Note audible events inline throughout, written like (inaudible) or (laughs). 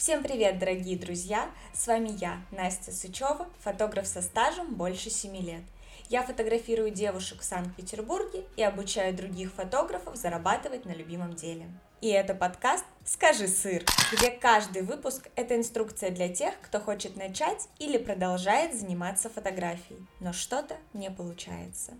Всем привет, дорогие друзья! С вами я, Настя Сычева, фотограф со стажем больше 7 лет. Я фотографирую девушек в Санкт-Петербурге и обучаю других фотографов зарабатывать на любимом деле. И это подкаст «Скажи сыр», где каждый выпуск – это инструкция для тех, кто хочет начать или продолжает заниматься фотографией, но что-то не получается.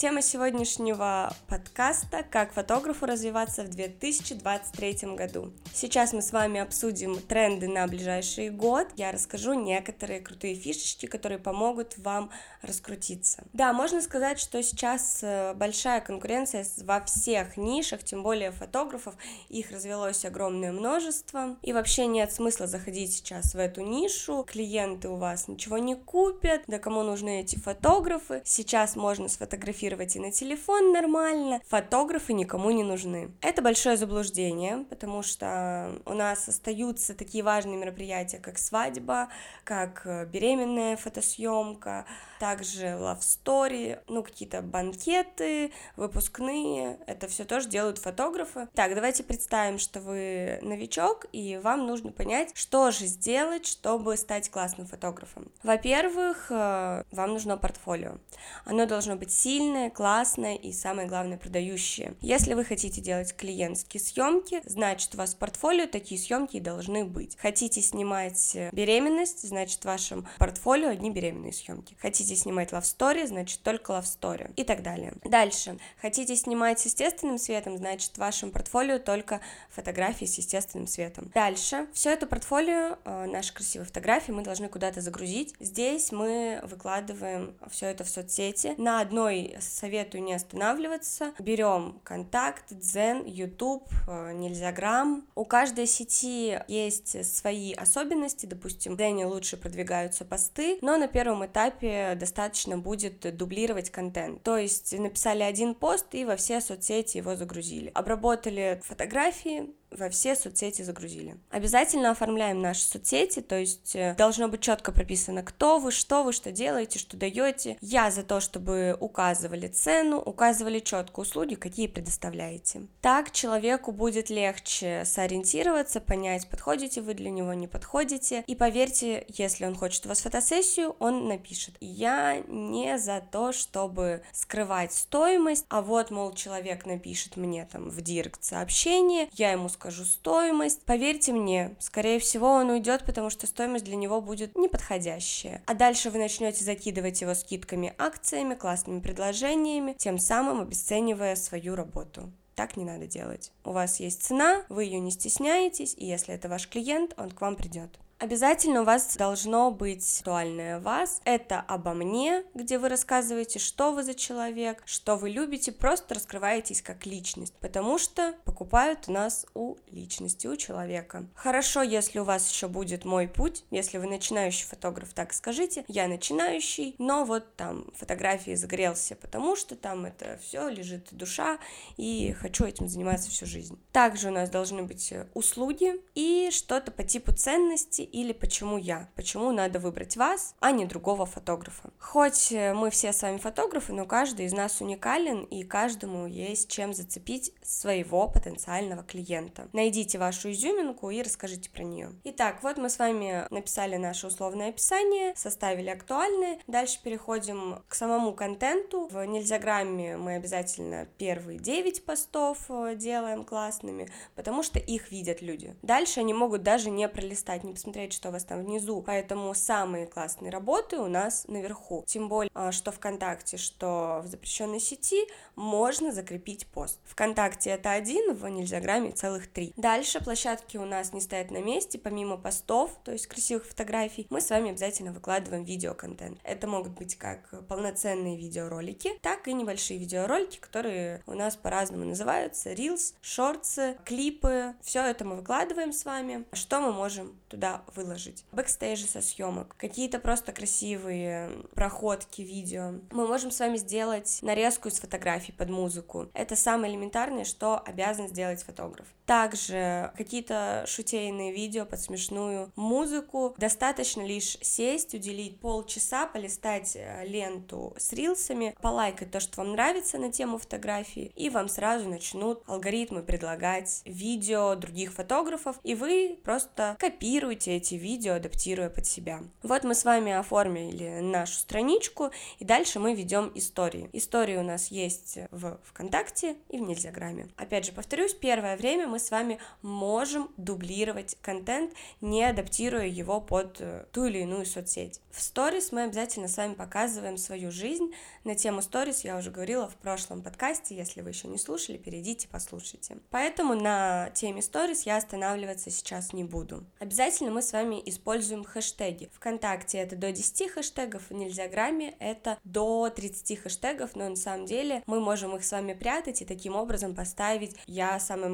Тема сегодняшнего подкаста «Как фотографу развиваться в 2023 году». Сейчас мы с вами обсудим тренды на ближайший год. Я расскажу некоторые крутые фишечки, которые помогут вам раскрутиться. Да, можно сказать, что сейчас э, большая конкуренция во всех нишах, тем более фотографов, их развелось огромное множество, и вообще нет смысла заходить сейчас в эту нишу, клиенты у вас ничего не купят, да кому нужны эти фотографы, сейчас можно сфотографировать фотографировать и на телефон нормально, фотографы никому не нужны. Это большое заблуждение, потому что у нас остаются такие важные мероприятия, как свадьба, как э, беременная фотосъемка, также love story, ну, какие-то банкеты, выпускные, это все тоже делают фотографы. Так, давайте представим, что вы новичок, и вам нужно понять, что же сделать, чтобы стать классным фотографом. Во-первых, э, вам нужно портфолио. Оно должно быть сильное, классное и, самое главное, продающее. Если вы хотите делать клиентские съемки, значит, у вас в портфолио такие съемки и должны быть. Хотите снимать беременность, значит, в вашем портфолио одни беременные съемки. Хотите снимать love story, значит только love story и так далее. Дальше. Хотите снимать с естественным светом, значит в вашем портфолио только фотографии с естественным светом. Дальше. Все это портфолио, э, наши красивые фотографии мы должны куда-то загрузить. Здесь мы выкладываем все это в соцсети. На одной советую не останавливаться. Берем контакт, Дзен, YouTube, э, Нельзяграм. У каждой сети есть свои особенности. Допустим, в Дзене лучше продвигаются посты, но на первом этапе достаточно будет дублировать контент. То есть написали один пост и во все соцсети его загрузили. Обработали фотографии, во все соцсети загрузили. Обязательно оформляем наши соцсети, то есть э, должно быть четко прописано, кто вы, что вы, что делаете, что даете. Я за то, чтобы указывали цену, указывали четко услуги, какие предоставляете. Так человеку будет легче сориентироваться, понять, подходите вы для него, не подходите. И поверьте, если он хочет у вас фотосессию, он напишет. Я не за то, чтобы скрывать стоимость, а вот, мол, человек напишет мне там в директ сообщение, я ему скажу стоимость. Поверьте мне, скорее всего, он уйдет, потому что стоимость для него будет неподходящая. А дальше вы начнете закидывать его скидками, акциями, классными предложениями, тем самым обесценивая свою работу. Так не надо делать. У вас есть цена, вы ее не стесняетесь, и если это ваш клиент, он к вам придет. Обязательно у вас должно быть актуальное вас. Это обо мне, где вы рассказываете, что вы за человек, что вы любите, просто раскрываетесь как личность, потому что покупают нас у личности, у человека. Хорошо, если у вас еще будет мой путь, если вы начинающий фотограф, так скажите, я начинающий, но вот там фотографии загорелся, потому что там это все лежит душа, и хочу этим заниматься всю жизнь. Также у нас должны быть услуги и что-то по типу ценности или почему я, почему надо выбрать вас, а не другого фотографа. Хоть э, мы все с вами фотографы, но каждый из нас уникален, и каждому есть чем зацепить своего потенциального клиента. Найдите вашу изюминку и расскажите про нее. Итак, вот мы с вами написали наше условное описание, составили актуальное. Дальше переходим к самому контенту. В Нельзяграмме мы обязательно первые 9 постов э, делаем классными, потому что их видят люди. Дальше они могут даже не пролистать, не посмотреть посмотреть, что у вас там внизу. Поэтому самые классные работы у нас наверху. Тем более, а, что ВКонтакте, что в запрещенной сети можно закрепить пост. ВКонтакте это один, в Нельзяграме целых три. Дальше площадки у нас не стоят на месте, помимо постов, то есть красивых фотографий, мы с вами обязательно выкладываем видеоконтент. Это могут быть как полноценные видеоролики, так и небольшие видеоролики, которые у нас по-разному называются, reels, шорты, клипы, все это мы выкладываем с вами. Что мы можем туда выложить. Бэкстейжи со съемок, какие-то просто красивые проходки видео. Мы можем с вами сделать нарезку из фотографий под музыку. Это самое элементарное, что обязан сделать фотограф. Также какие-то шутейные видео под смешную музыку. Достаточно лишь сесть, уделить полчаса, полистать э, ленту с рилсами, полайкать то, что вам нравится на тему фотографии, и вам сразу начнут алгоритмы предлагать видео других фотографов, и вы просто копируете эти видео, адаптируя под себя. Вот мы с вами оформили нашу страничку, и дальше мы ведем истории. Истории у нас есть в ВКонтакте и в Нельзяграме. Опять же, повторюсь, первое время мы с вами можем дублировать контент, не адаптируя его под э, ту или иную соцсеть. В сторис мы обязательно с вами показываем свою жизнь. На тему сторис я уже говорила в прошлом подкасте, если вы еще не слушали, перейдите, послушайте. Поэтому на теме сторис я останавливаться сейчас не буду. Обязательно мы с вами используем хэштеги. Вконтакте это до 10 хэштегов, в Нельзяграме это до 30 хэштегов, но на самом деле мы можем их с вами прятать и таким образом поставить, я самое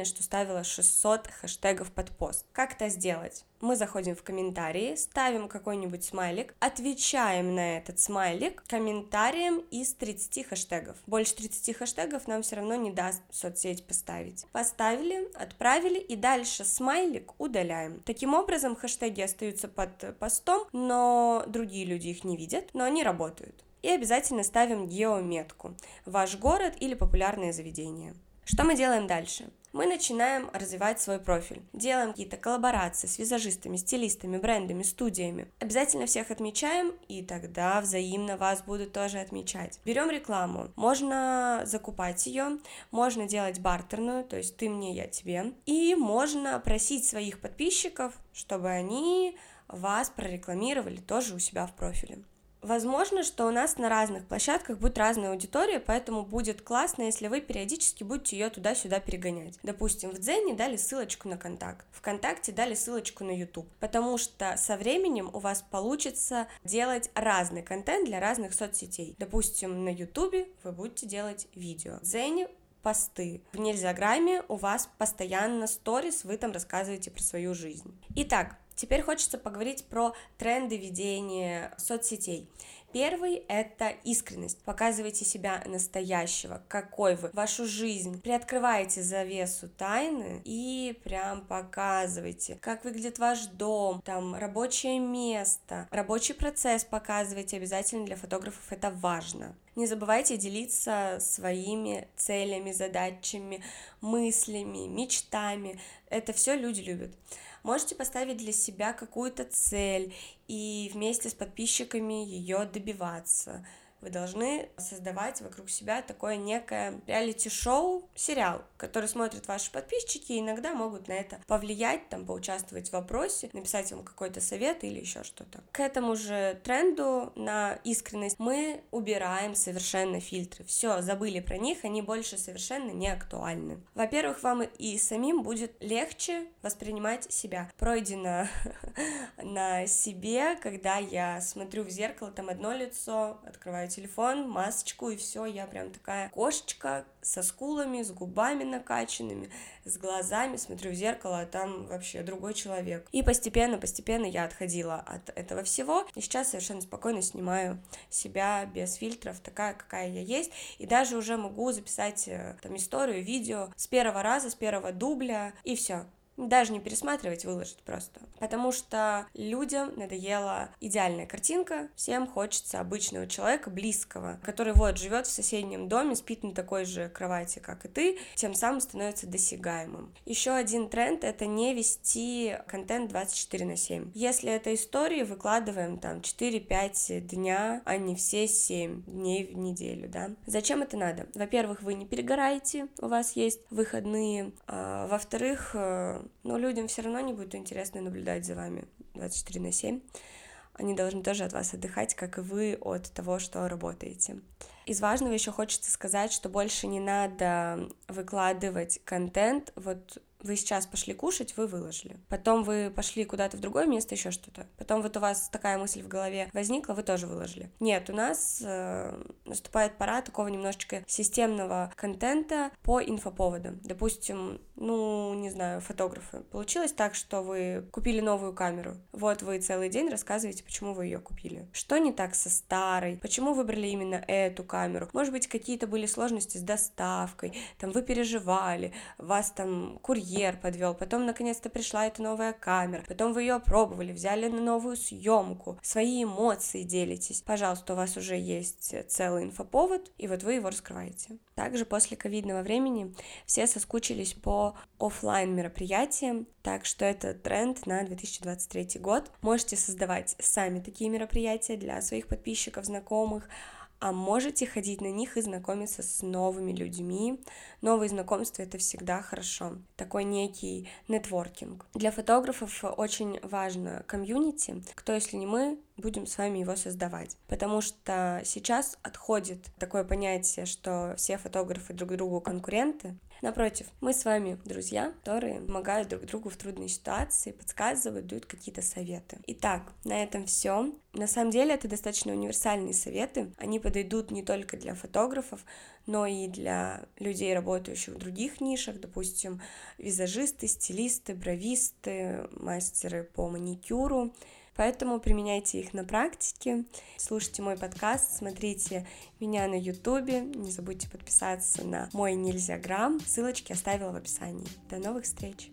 максимальное, что ставила 600 хэштегов под пост. Как это сделать? мы заходим в комментарии, ставим какой-нибудь смайлик, отвечаем на этот смайлик комментарием из 30 хэштегов. Больше 30 хэштегов нам все равно не даст соцсеть поставить. Поставили, отправили и дальше смайлик удаляем. Таким образом хэштеги остаются под постом, но другие люди их не видят, но они работают. И обязательно ставим геометку, ваш город или популярное заведение. Что мы делаем дальше? мы начинаем развивать свой профиль. Делаем какие-то коллаборации с визажистами, стилистами, брендами, студиями. Обязательно всех отмечаем, и тогда взаимно вас будут тоже отмечать. Берем рекламу. Можно закупать ее, можно делать бартерную, то есть ты мне, я тебе. И можно просить своих подписчиков, чтобы они вас прорекламировали тоже у себя в профиле. Возможно, что у нас на разных площадках будет разная аудитория, поэтому будет классно, если вы периодически будете ее туда-сюда перегонять. Допустим, в Дзене дали ссылочку на контакт, ВКонтакте дали ссылочку на YouTube, потому что со временем у вас получится делать разный контент для разных соцсетей. Допустим, на YouTube вы будете делать видео, в Дзене посты. В Нельзяграме у вас постоянно сторис, вы там рассказываете про свою жизнь. Итак, Теперь хочется поговорить про тренды ведения соцсетей. Первый — это искренность. Показывайте себя настоящего, какой вы, вашу жизнь. Приоткрывайте завесу тайны и прям показывайте, как выглядит ваш дом, там рабочее место, рабочий процесс показывайте обязательно для фотографов, это важно. Не забывайте делиться своими целями, задачами, мыслями, мечтами. Это все люди любят. Можете поставить для себя какую-то цель и вместе с подписчиками ее добиваться. Вы должны создавать вокруг себя такое некое реалити-шоу, сериал, который смотрят ваши подписчики, и иногда могут на это повлиять, там, поучаствовать в вопросе, написать вам какой-то совет или еще что-то. К этому же тренду на искренность мы убираем совершенно фильтры. Все, забыли про них, они больше совершенно не актуальны. Во-первых, вам и самим будет легче воспринимать себя. Пройдено (laughs) на себе, когда я смотрю в зеркало, там одно лицо, открываю телефон, масочку, и все, я прям такая кошечка со скулами, с губами накачанными, с глазами, смотрю в зеркало, а там вообще другой человек. И постепенно, постепенно я отходила от этого всего, и сейчас совершенно спокойно снимаю себя без фильтров, такая, какая я есть, и даже уже могу записать э, там историю, видео с первого раза, с первого дубля, и все даже не пересматривать, выложить просто. Потому что людям надоела идеальная картинка, всем хочется обычного человека, близкого, который вот живет в соседнем доме, спит на такой же кровати, как и ты, тем самым становится досягаемым. Еще один тренд — это не вести контент 24 на 7. Если это истории, выкладываем там 4-5 дня, а не все 7 дней в неделю, да. Зачем это надо? Во-первых, вы не перегораете, у вас есть выходные, а, во-вторых, э, но людям все равно не будет интересно наблюдать за вами 24 на 7. Они должны тоже от вас отдыхать, как и вы от того, что работаете. Из важного еще хочется сказать, что больше не надо выкладывать контент вот вы сейчас пошли кушать, вы выложили. Потом вы пошли куда-то в другое место, еще что-то. Потом вот у вас такая мысль в голове возникла, вы тоже выложили. Нет, у нас э, наступает пора такого немножечко системного контента по инфоповодам. Допустим, ну, не знаю, фотографы. Получилось так, что вы купили новую камеру. Вот вы целый день рассказываете, почему вы ее купили. Что не так со старой? Почему выбрали именно эту камеру? Может быть, какие-то были сложности с доставкой, там вы переживали, вас там курьер подвел, потом наконец-то пришла эта новая камера, потом вы ее опробовали, взяли на новую съемку, свои эмоции делитесь. Пожалуйста, у вас уже есть целый инфоповод, и вот вы его раскрываете. Также после ковидного времени все соскучились по офлайн мероприятиям, так что это тренд на 2023 год. Можете создавать сами такие мероприятия для своих подписчиков, знакомых, а можете ходить на них и знакомиться с новыми людьми. Новые знакомства — это всегда хорошо. Такой некий нетворкинг. Для фотографов очень важно комьюнити. Кто, если не мы, будем с вами его создавать. Потому что сейчас отходит такое понятие, что все фотографы друг другу конкуренты. Напротив, мы с вами друзья, которые помогают друг другу в трудной ситуации, подсказывают, дают какие-то советы. Итак, на этом все. На самом деле это достаточно универсальные советы. Они подойдут не только для фотографов, но и для людей, работающих в других нишах, допустим, визажисты, стилисты, бровисты, мастеры по маникюру, Поэтому применяйте их на практике, слушайте мой подкаст, смотрите меня на ютубе, не забудьте подписаться на мой нельзя грамм, ссылочки оставила в описании. До новых встреч!